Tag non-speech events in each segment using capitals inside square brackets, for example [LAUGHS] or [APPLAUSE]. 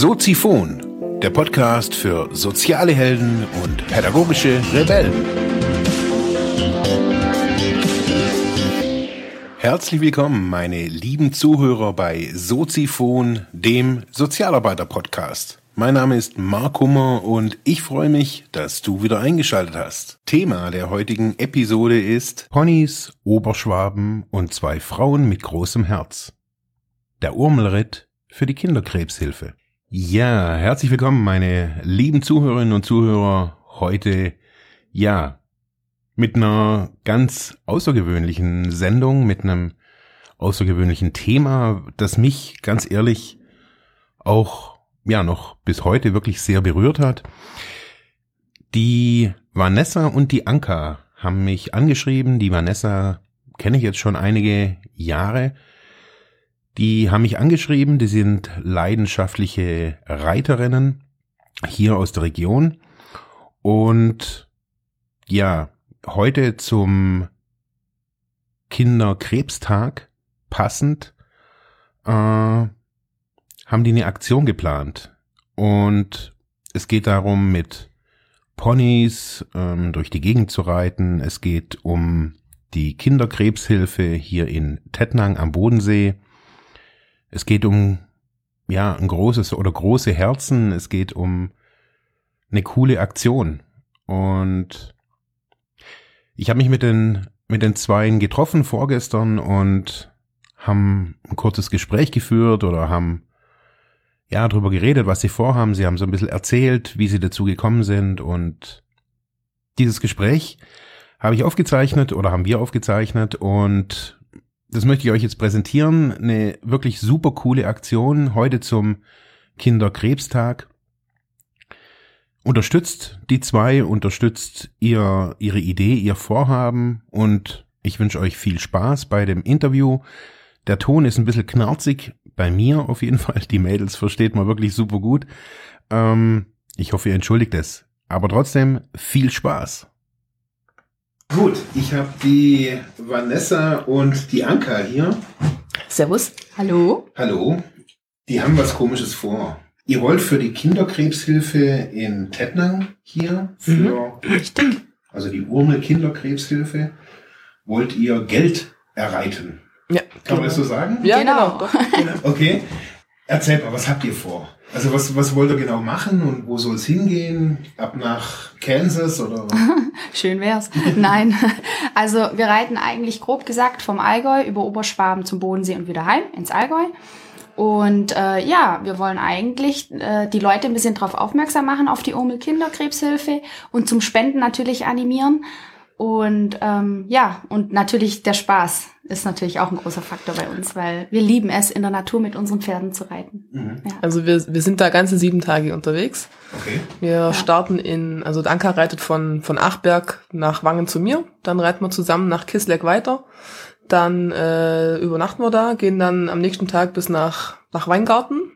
Soziphon, der Podcast für soziale Helden und pädagogische Rebellen. Herzlich willkommen, meine lieben Zuhörer bei Soziphon, dem Sozialarbeiter-Podcast. Mein Name ist Mark Hummer und ich freue mich, dass du wieder eingeschaltet hast. Thema der heutigen Episode ist Ponys, Oberschwaben und zwei Frauen mit großem Herz. Der Urmelritt für die Kinderkrebshilfe. Ja, herzlich willkommen, meine lieben Zuhörerinnen und Zuhörer. Heute, ja, mit einer ganz außergewöhnlichen Sendung, mit einem außergewöhnlichen Thema, das mich ganz ehrlich auch, ja, noch bis heute wirklich sehr berührt hat. Die Vanessa und die Anka haben mich angeschrieben. Die Vanessa kenne ich jetzt schon einige Jahre die haben mich angeschrieben, die sind leidenschaftliche Reiterinnen hier aus der Region. Und ja, heute zum Kinderkrebstag passend äh, haben die eine Aktion geplant. Und es geht darum, mit Ponys ähm, durch die Gegend zu reiten. Es geht um die Kinderkrebshilfe hier in Tettnang am Bodensee. Es geht um ja ein großes oder große Herzen. Es geht um eine coole Aktion und ich habe mich mit den mit den Zweien getroffen vorgestern und haben ein kurzes Gespräch geführt oder haben ja darüber geredet, was sie vorhaben. Sie haben so ein bisschen erzählt, wie sie dazu gekommen sind und dieses Gespräch habe ich aufgezeichnet oder haben wir aufgezeichnet und das möchte ich euch jetzt präsentieren. Eine wirklich super coole Aktion heute zum Kinderkrebstag. Unterstützt die zwei, unterstützt ihr, ihre Idee, ihr Vorhaben und ich wünsche euch viel Spaß bei dem Interview. Der Ton ist ein bisschen knarzig, bei mir auf jeden [LAUGHS] Fall. Die Mädels versteht man wirklich super gut. Ähm, ich hoffe, ihr entschuldigt es. Aber trotzdem viel Spaß. Gut, ich habe die Vanessa und die Anka hier. Servus. Hallo. Hallo. Die haben was Komisches vor. Ihr wollt für die Kinderkrebshilfe in Tettnang hier, für, mhm, richtig. also die Urne Kinderkrebshilfe, wollt ihr Geld erreiten. Ja. Kann genau. man das so sagen? Ja, genau. genau. Okay. Erzählt mal, was habt ihr vor? Also was, was wollt ihr genau machen und wo soll es hingehen? Ab nach Kansas oder? [LAUGHS] Schön wär's. Nein. Also wir reiten eigentlich grob gesagt vom Allgäu über Oberschwaben zum Bodensee und wieder heim ins Allgäu. Und äh, ja, wir wollen eigentlich äh, die Leute ein bisschen darauf aufmerksam machen, auf die Omel Kinderkrebshilfe und zum Spenden natürlich animieren. Und ähm, ja, und natürlich der Spaß ist natürlich auch ein großer Faktor bei uns, weil wir lieben es, in der Natur mit unseren Pferden zu reiten. Mhm. Ja. Also wir, wir sind da ganze sieben Tage unterwegs. Okay. Wir ja. starten in, also Anka reitet von, von Achberg nach Wangen zu mir, dann reiten wir zusammen nach Kisleck weiter, dann äh, übernachten wir da, gehen dann am nächsten Tag bis nach, nach Weingarten,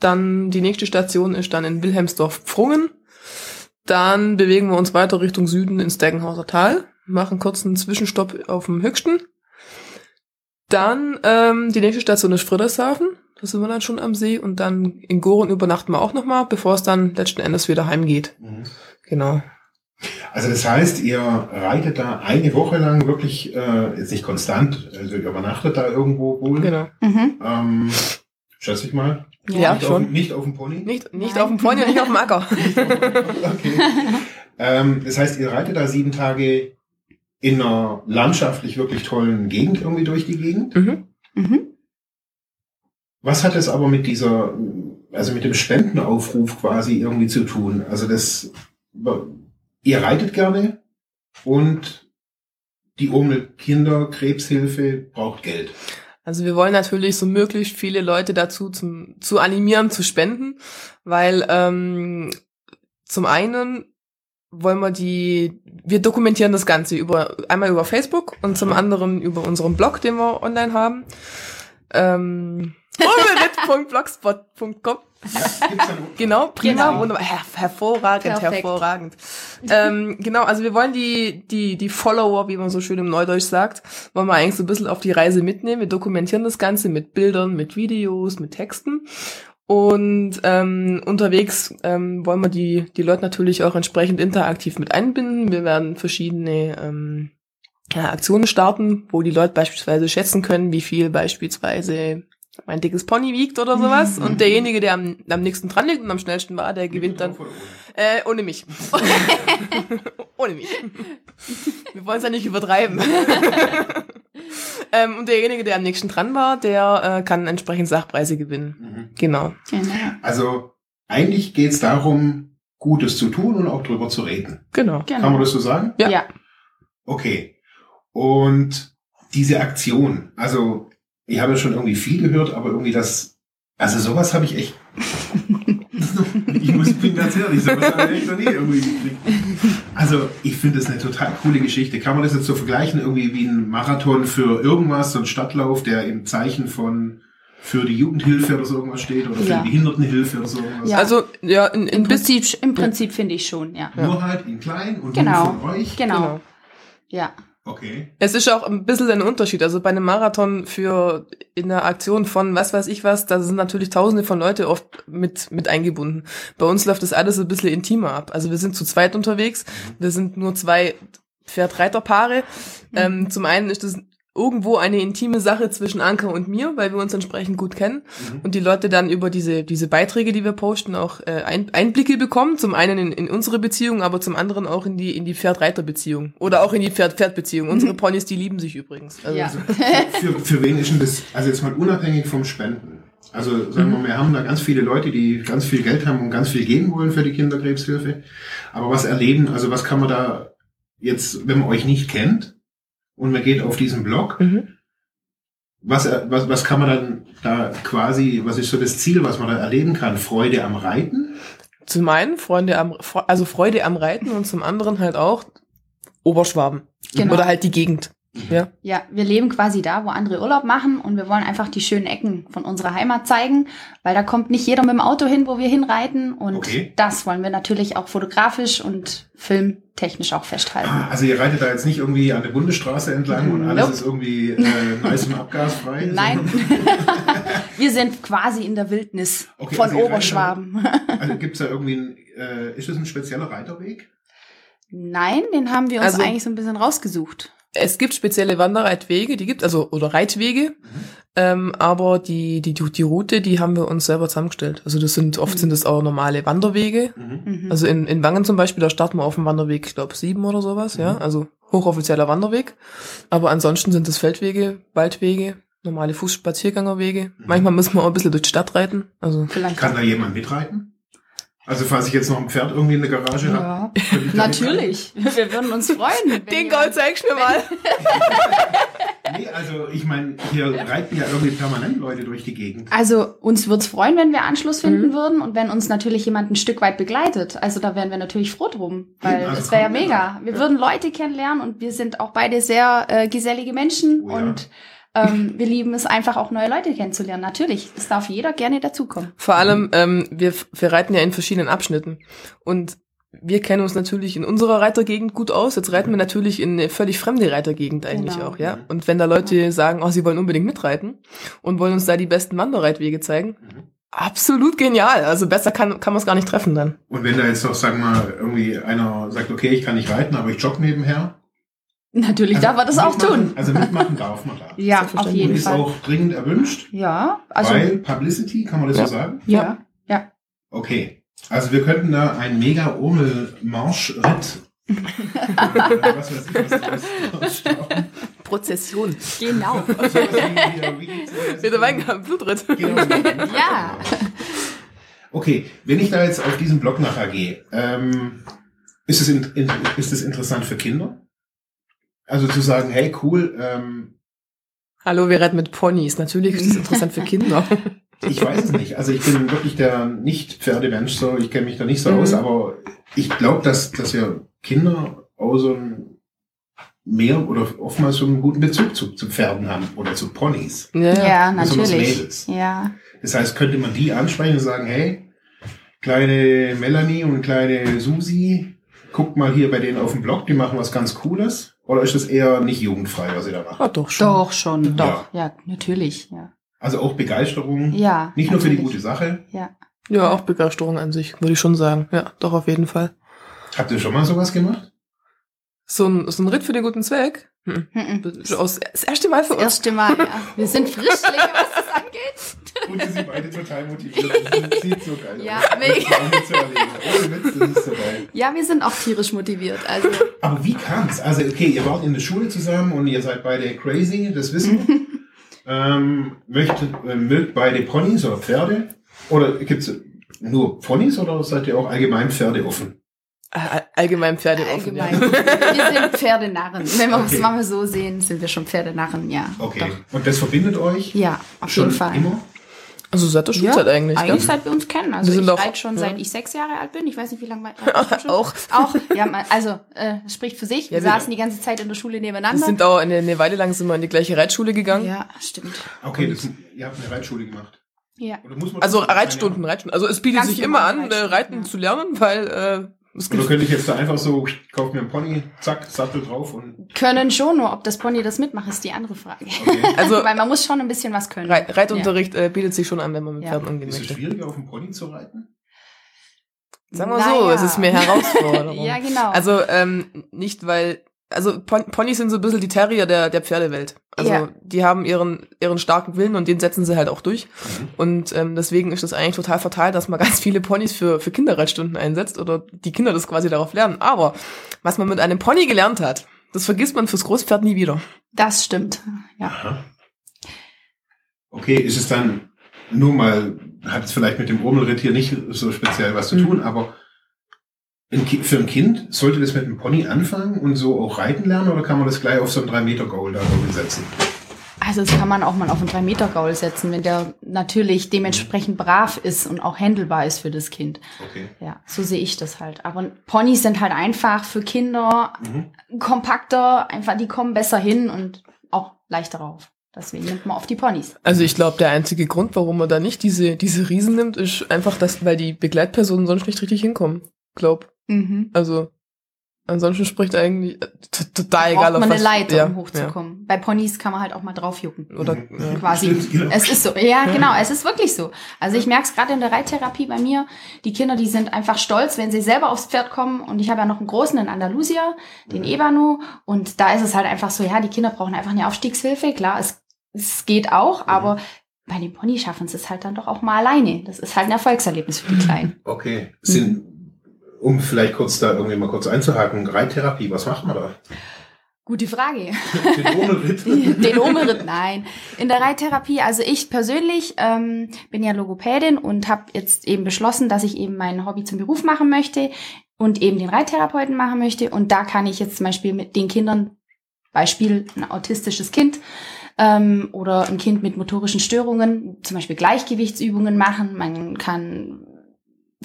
dann die nächste Station ist dann in Wilhelmsdorf-Pfrungen, dann bewegen wir uns weiter Richtung Süden ins Deggenhauser Tal, machen kurz einen Zwischenstopp auf dem Höchsten. Dann ähm, die nächste Station ist Friedrichshafen. Da sind wir dann schon am See. Und dann in Goren übernachten wir auch nochmal, bevor es dann letzten Endes wieder heimgeht. Mhm. Genau. Also das heißt, ihr reitet da eine Woche lang wirklich, äh, jetzt nicht konstant, also ihr übernachtet da irgendwo wohl. Genau. Mhm. Ähm, schätze ich mal. Ja, nicht schon. Auf, nicht auf dem Pony? Nicht, nicht auf dem Pony und nicht auf dem Acker. [LAUGHS] okay. Ähm, das heißt, ihr reitet da sieben Tage in einer landschaftlich wirklich tollen Gegend irgendwie durch die Gegend. Mhm. Mhm. Was hat es aber mit dieser, also mit dem Spendenaufruf quasi irgendwie zu tun? Also das, ihr reitet gerne und die Urmel Kinderkrebshilfe braucht Geld. Also wir wollen natürlich so möglichst viele Leute dazu zum, zu animieren, zu spenden, weil ähm, zum einen wollen wir die, wir dokumentieren das Ganze über einmal über Facebook und zum anderen über unseren Blog, den wir online haben. Ähm, Blogspot.com. genau, prima, genau. wunderbar, her hervorragend, Perfekt. hervorragend. ähm, genau, also wir wollen die, die, die Follower, wie man so schön im Neudeutsch sagt, wollen wir eigentlich so ein bisschen auf die Reise mitnehmen. Wir dokumentieren das Ganze mit Bildern, mit Videos, mit Texten. Und ähm, unterwegs ähm, wollen wir die, die Leute natürlich auch entsprechend interaktiv mit einbinden. Wir werden verschiedene ähm, ja, Aktionen starten, wo die Leute beispielsweise schätzen können, wie viel beispielsweise mein dickes Pony wiegt oder sowas. [LAUGHS] Und derjenige, der am, am nächsten dran liegt und am schnellsten war, der gewinnt dann. Äh, ohne mich. [LAUGHS] ohne mich. Wir wollen es ja nicht übertreiben. [LAUGHS] ähm, und derjenige, der am nächsten dran war, der äh, kann entsprechend Sachpreise gewinnen. Mhm. Genau. Genau. Also eigentlich geht's darum, Gutes zu tun und auch drüber zu reden. Genau. Kann man Genau. das so sagen? Ja. Ja. Okay. Und diese Aktion, also ich habe ja schon irgendwie viel gehört, aber irgendwie das, also sowas habe ich echt. [LAUGHS] ich muss, bin ganz ehrlich, sowas habe ich echt noch nie irgendwie gekriegt. Also ich finde das eine total coole Geschichte. Kann man das jetzt so vergleichen, irgendwie wie ein Marathon für irgendwas, so ein Stadtlauf, der im Zeichen von für die Jugendhilfe oder so irgendwas steht oder für Ja. die Behindertenhilfe oder so irgendwas. Ja. Also, ja, in, in Im Prinzip, im Prinzip finde ich schon, ja. Nur halt in klein und Genau. nur von euch. Genau. genau. Ja. Okay. Es ist auch ein bisschen ein Unterschied. Also bei einem Marathon für in einer Aktion von was weiß ich was, da sind natürlich tausende von Leute oft mit, mit eingebunden. Bei uns läuft das alles ein bisschen intimer ab. Also wir sind zu zweit unterwegs. Wir sind nur zwei Pferd-Reiter-Paare. Ähm, zum einen ist das irgendwo eine intime Sache zwischen Anker und mir, weil wir uns entsprechend gut kennen Mhm. und die Leute dann über diese, diese Beiträge, die wir posten, auch äh, Ein Einblicke bekommen. Zum einen in, in unsere Beziehung, aber zum anderen auch in die, in die Pferd-Reiter-Beziehung. Oder auch in die Pferd-Pferd-Beziehung. Unsere Ponys, die lieben sich übrigens. Also, Ja. [LAUGHS] für, für wen ist denn das, also jetzt mal unabhängig vom Spenden. Also sagen wir, wir haben da ganz viele Leute, die ganz viel Geld haben und ganz viel geben wollen für die Kinderkrebshilfe. Aber was erleben, also was kann man da jetzt, wenn man euch nicht kennt und man geht auf diesen Blog, Mhm. was, was, was kann man dann da quasi, was ist so das Ziel, was man da erleben kann? Freude am Reiten? Zum einen Freunde am, also Freude am Reiten und zum anderen halt auch Oberschwaben. Genau. Oder halt die Gegend. Ja. Ja, wir leben quasi da, wo andere Urlaub machen und wir wollen einfach die schönen Ecken von unserer Heimat zeigen, weil da kommt nicht jeder mit dem Auto hin, wo wir hinreiten und Okay. das wollen wir natürlich auch fotografisch und filmtechnisch auch festhalten. Ah, also ihr reitet da jetzt nicht irgendwie an der Bundesstraße entlang und alles Nope. ist irgendwie äh, nice und abgasfrei? [LAUGHS] Nein, sondern- [LAUGHS] wir sind quasi in der Wildnis Okay, von also Oberschwaben. [LAUGHS] Also gibt's da irgendwie ein, äh, ist das ein spezieller Reiterweg? Nein, den haben wir uns Also- eigentlich so ein bisschen rausgesucht. Es gibt spezielle Wanderreitwege, die gibt also oder Reitwege, ähm, aber die, die die die Route, die haben wir uns selber zusammengestellt. Also das sind oft Mhm. sind das auch normale Wanderwege. Mhm. Mhm. Also in, in Wangen zum Beispiel, da starten wir auf dem Wanderweg, ich glaube sieben oder sowas, ja, Mhm. also hochoffizieller Wanderweg. Aber ansonsten sind das Feldwege, Waldwege, normale Fußspaziergangerwege. Mhm. Manchmal müssen wir auch ein bisschen durch die Stadt reiten. Also Vielleicht. Kann da jemand mitreiten? Also falls ich jetzt noch ein Pferd irgendwie in der Garage habe, ja, da natürlich. Wir würden uns freuen. den Gold zeigst du mir mal. [LAUGHS] Nee, also ich meine, hier reiten ja irgendwie permanent Leute durch die Gegend. Also uns wird's freuen, wenn wir Anschluss finden Mhm. würden und wenn uns natürlich jemand ein Stück weit begleitet. Also da wären wir natürlich froh drum, weil Eben, also das wäre ja mega. Wir da. würden Leute kennenlernen und wir sind auch beide sehr äh, gesellige Menschen Oh ja. Ähm, wir lieben es einfach auch neue Leute kennenzulernen. Natürlich, es darf jeder gerne dazukommen. Vor allem, ähm, wir, wir reiten ja in verschiedenen Abschnitten. Und wir kennen uns natürlich in unserer Reitergegend gut aus. Jetzt reiten wir natürlich in eine völlig fremde Reitergegend eigentlich Genau. auch, ja. Und wenn da Leute sagen, oh, sie wollen unbedingt mitreiten und wollen uns da die besten Wanderreitwege zeigen, Mhm. absolut genial. Also besser kann, kann man es gar nicht treffen dann. Und wenn da jetzt noch, sagen wir mal, irgendwie einer sagt, okay, ich kann nicht reiten, aber ich jogge nebenher. Natürlich darf man das auch tun. Also mitmachen darf man da. Ja, auf jeden Und ist Fall. auch dringend erwünscht, Ja, also weil Publicity, kann man das Ja. so sagen? ja, ja. Okay. Also wir könnten da einen mega Urmel-Marsch-Ritt. [LAUGHS] was weiß ich, was das ist. Prozession. Genau. Also, wie- Wein, Blutritt. Genau. Ja. Okay, wenn ich da jetzt auf diesen Blog nachher gehe, ähm, ist, es in, in, ist es interessant für Kinder? Also zu sagen, hey cool, ähm, Hallo, wir reiten mit Ponys. Natürlich ist das interessant für Kinder. [LAUGHS] ich weiß es nicht. Also ich bin wirklich der Nicht-Pferdemensch, so ich kenne mich da nicht so Mhm. aus, aber ich glaube, dass, dass ja Kinder auch so ein mehr oder oftmals so einen guten Bezug zu, zu Pferden haben oder zu Ponys. Ja, ja. Natürlich. Mädels. Ja. Das heißt, könnte man die ansprechen und sagen, hey, kleine Melanie und kleine Susi, guckt mal hier bei denen auf dem Blog, die machen was ganz Cooles. Oder ist das eher nicht jugendfrei, was ihr da macht? Ah, doch schon. Doch, schon, Ja. doch. Ja, natürlich, ja. Also auch Begeisterung. Ja. Nicht nur für die gute Sache. Ja. Ja, auch Begeisterung an sich, würde ich schon sagen. Ja, doch, auf jeden Fall. Habt ihr schon mal sowas gemacht? So ein, so ein Ritt für den guten Zweck. Hm. Das das erste Mal für Das uns. erste Mal, ja. Wir sind Frischlinge, was das [LAUGHS] angeht. Und ihr sind beide total motiviert. [LAUGHS] Das sieht so geil Ja, aus. mega. Ohne Witz, das ist so geil. Ja, wir sind auch tierisch motiviert. Also, [LAUGHS] Aber wie kam's? Also, okay, ihr wart in der Schule zusammen und ihr seid beide crazy, das wissen wir. [LAUGHS] ähm, möchtet, äh, mögt beide Ponys oder Pferde? Oder gibt's nur Ponys oder seid ihr auch allgemein Pferde offen? All- Allgemein Pferde offen. allgemein. Ja. Wir sind Pferdenarren. Wenn wir es Okay. mal so sehen, sind wir schon Pferdenarren, ja. Okay. Doch. Und das verbindet euch? Ja, auf schon jeden Fall. immer? Also seit der Schulzeit ja, eigentlich. Eigentlich gell? seit wir uns kennen. Also Wir sind ich reite schon ja. seit ich sechs Jahre alt bin. Ich weiß nicht, wie lange du [LAUGHS] schon? Auch. Auch. Ja, also äh, spricht für sich. Wir Ja, wir- saßen die ganze Zeit in der Schule Wir nebeneinander. sind auch eine, eine Weile lang sind wir in die gleiche Reitschule gegangen. ja, stimmt. Okay, das, ihr habt eine Reitschule gemacht. Ja. Oder muss man Also Reitstunden, Reitstunden. Also es bietet Ganz sich immer an, äh, Reiten ja. zu lernen, weil äh, Oder könnte ich jetzt da einfach so, kauf mir einen Pony, zack, Sattel drauf und Können schon, nur ob das Pony das mitmacht, ist die andere Frage. okay. [LAUGHS] Also- Weil man muss schon ein bisschen was können. Reit Reitunterricht äh, bietet sich schon an, wenn man mit Ja. Pferden umgehen Ist es möchte. schwieriger, auf dem Pony zu reiten? Sagen wir Naja. so, es ist mehr [LAUGHS] Herausforderung. Ja, genau. Also ähm, nicht, weil also Pon Ponys sind so ein bisschen die Terrier der, der Pferdewelt. Also Ja. die haben ihren, ihren starken Willen und den setzen sie halt auch durch. Und ähm, deswegen ist das eigentlich total fatal, dass man [LAUGHS] ganz viele Ponys für, für Kinderreitstunden einsetzt oder die Kinder das quasi darauf lernen. Aber was man mit einem Pony gelernt hat, das vergisst man fürs Großpferd nie wieder. das stimmt. Ja. Aha. Okay, ist es dann nur mal, hat es vielleicht mit dem Urmelritt hier nicht so speziell was zu Mhm. tun, aber für ein Kind sollte das mit einem Pony anfangen und so auch reiten lernen oder kann man das gleich auf so ein 3-Meter-Goal da setzen? Also das kann man auch mal auf einen 3-Meter-Gaul setzen, wenn der natürlich dementsprechend brav ist und auch händelbar ist für das Kind. Okay. Ja, so sehe ich das halt. Aber Ponys sind halt einfach für Kinder Mhm. kompakter, einfach, die kommen besser hin und auch leichter rauf. Deswegen nimmt man auf die Ponys. Also ich glaube, der einzige Grund, warum man da nicht diese, diese Riesen nimmt, ist einfach, dass, weil die Begleitpersonen sonst nicht richtig hinkommen. Glaub. Mhm. Also ansonsten spricht eigentlich äh, total Braucht egal, auf man eine was- Leiter, ja, um hochzukommen. Bei Ponys kann man halt auch mal draufjucken. Ja. Oder Mhm. ja. Quasi. Stimmt, genau. Es ist so. Ja, genau. Es ist wirklich so. Also ich merke es gerade in der Reittherapie bei mir. Die Kinder, die sind einfach stolz, wenn sie selber aufs Pferd kommen. Und ich habe ja noch einen großen in Andalusia, den Ebanu. Und da ist es halt einfach so, ja, die Kinder brauchen einfach eine Aufstiegshilfe. Klar, es, es geht auch, aber bei den Pony schaffen sie es halt dann doch auch mal alleine. Das ist halt ein Erfolgserlebnis für die Kleinen. Okay. Sind, um vielleicht kurz da irgendwie mal kurz einzuhaken, Reittherapie, was macht man da? Gute Frage. Den Urmelritt? [LAUGHS] Den Umritt, nein. In der Reittherapie, also ich persönlich ähm, bin ja Logopädin und habe jetzt eben beschlossen, dass ich eben mein Hobby zum Beruf machen möchte und eben den Reittherapeuten machen möchte. Und da kann ich jetzt zum Beispiel mit den Kindern, Beispiel ein autistisches Kind ähm, oder ein Kind mit motorischen Störungen, zum Beispiel Gleichgewichtsübungen machen. Man kann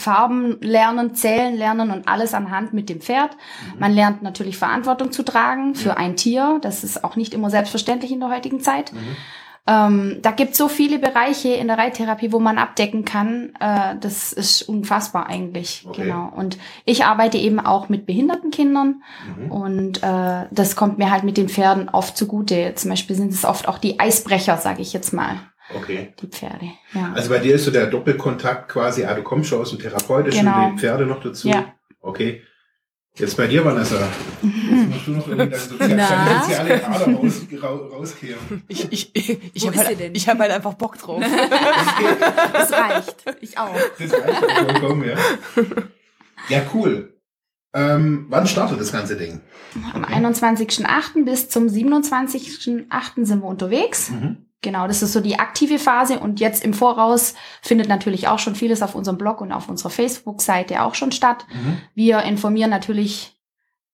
Farben lernen, zählen lernen und alles anhand mit dem Pferd. Man lernt natürlich Verantwortung zu tragen für ein Tier. Das ist auch nicht immer selbstverständlich in der heutigen Zeit. Mhm. Ähm, da gibt es so viele Bereiche in der Reittherapie, wo man abdecken kann. Äh, das ist unfassbar eigentlich. Okay. Genau. Und ich arbeite eben auch mit behinderten Kindern Mhm. und äh, das kommt mir halt mit den Pferden oft zugute. Zum Beispiel sind es oft auch die Eisbrecher, sage ich jetzt mal, Okay. die Pferde. Ja. Also bei dir ist so der Doppelkontakt quasi, ah, du kommst schon aus dem Therapeutischen, Genau. die Pferde noch dazu. Ja. Okay. Jetzt bei dir, Vanessa. Jetzt musst du noch irgendwie deine [LAUGHS] soziale, Ader raus, ra- rauskehren. Ich, ich, ich, ich habe halt, ich hab halt einfach Bock drauf. [LAUGHS] Das reicht. Ich auch. Das reicht ja vollkommen, ja. Ja, cool. Ähm, wann startet das ganze Ding? Am Okay. 21.08. bis zum 27.08. sind wir unterwegs. Mhm. Genau, das ist so die aktive Phase und jetzt im Voraus findet natürlich auch schon vieles auf unserem Blog und auf unserer Facebook-Seite auch schon statt. Mhm. Wir informieren natürlich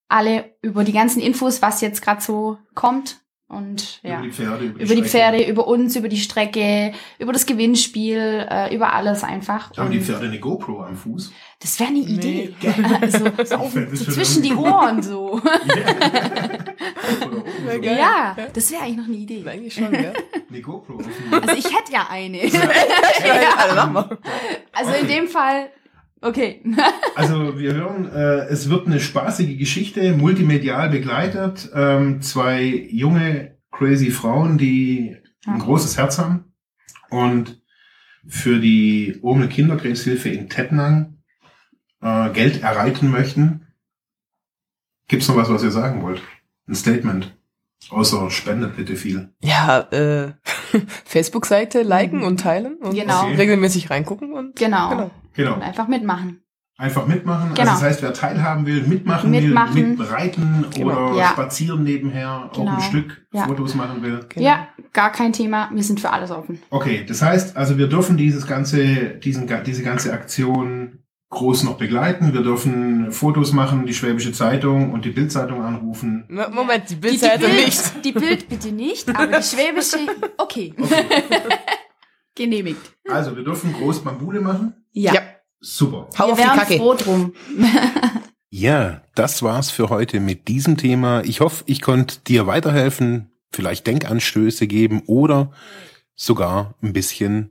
alle über die ganzen Infos, was jetzt gerade so kommt und ja. Über die Pferde. Über die, Über die. Pferde, über uns, über die Strecke, über das Gewinnspiel, äh, über alles einfach. Haben die Und Pferde eine GoPro am Fuß? das wäre eine Idee. geil. [LAUGHS] Also, [LAUGHS] so, auf, so zwischen die Ohren so. [LAUGHS] Oder Geil. ja, das wäre eigentlich noch eine Idee. Eigentlich schon, ja. [LAUGHS] Eine GoPro. Also ich hätte ja eine. ja. [LAUGHS] Mal. Also in dem Fall, okay. [LAUGHS] Also wir hören, äh, es wird eine spaßige Geschichte, multimedial begleitet. Ähm, zwei junge, crazy Frauen, die ein Ja. großes Herz haben. und für die Urmel Kinderkrebshilfe in Tettnang äh, Geld erreichen möchten. Gibt's noch was, was ihr sagen wollt? Ein Statement. Außer spendet bitte viel. Ja, äh, [LAUGHS] Facebook-Seite liken und teilen und Genau. Okay. regelmäßig reingucken und Genau. Genau. Genau. Und einfach mitmachen. Einfach mitmachen. Genau. Also das heißt, wer teilhaben will, mitmachen, Mitmachen. will, mitreiten Genau. oder Ja. spazieren nebenher, auch Genau. ein Stück Ja. Fotos machen will. Genau. Ja, gar kein Thema. Wir sind für alles offen. Okay, das heißt, also wir dürfen dieses ganze, diesen, diese ganze Aktion groß noch begleiten. Wir dürfen Fotos machen, die Schwäbische Zeitung und die Bildzeitung anrufen. Moment, die Bildzeitung Bild- nicht. Die Bild bitte nicht, aber die schwäbische, [LAUGHS] okay. [LAUGHS] Genehmigt. Also wir dürfen groß Bambule machen. Ja. Ja. Super. Hau Wir auf die Kacke. froh drum. [LAUGHS] Ja, das war's für heute mit diesem Thema. Ich hoffe, ich konnte dir weiterhelfen, vielleicht Denkanstöße geben oder sogar ein bisschen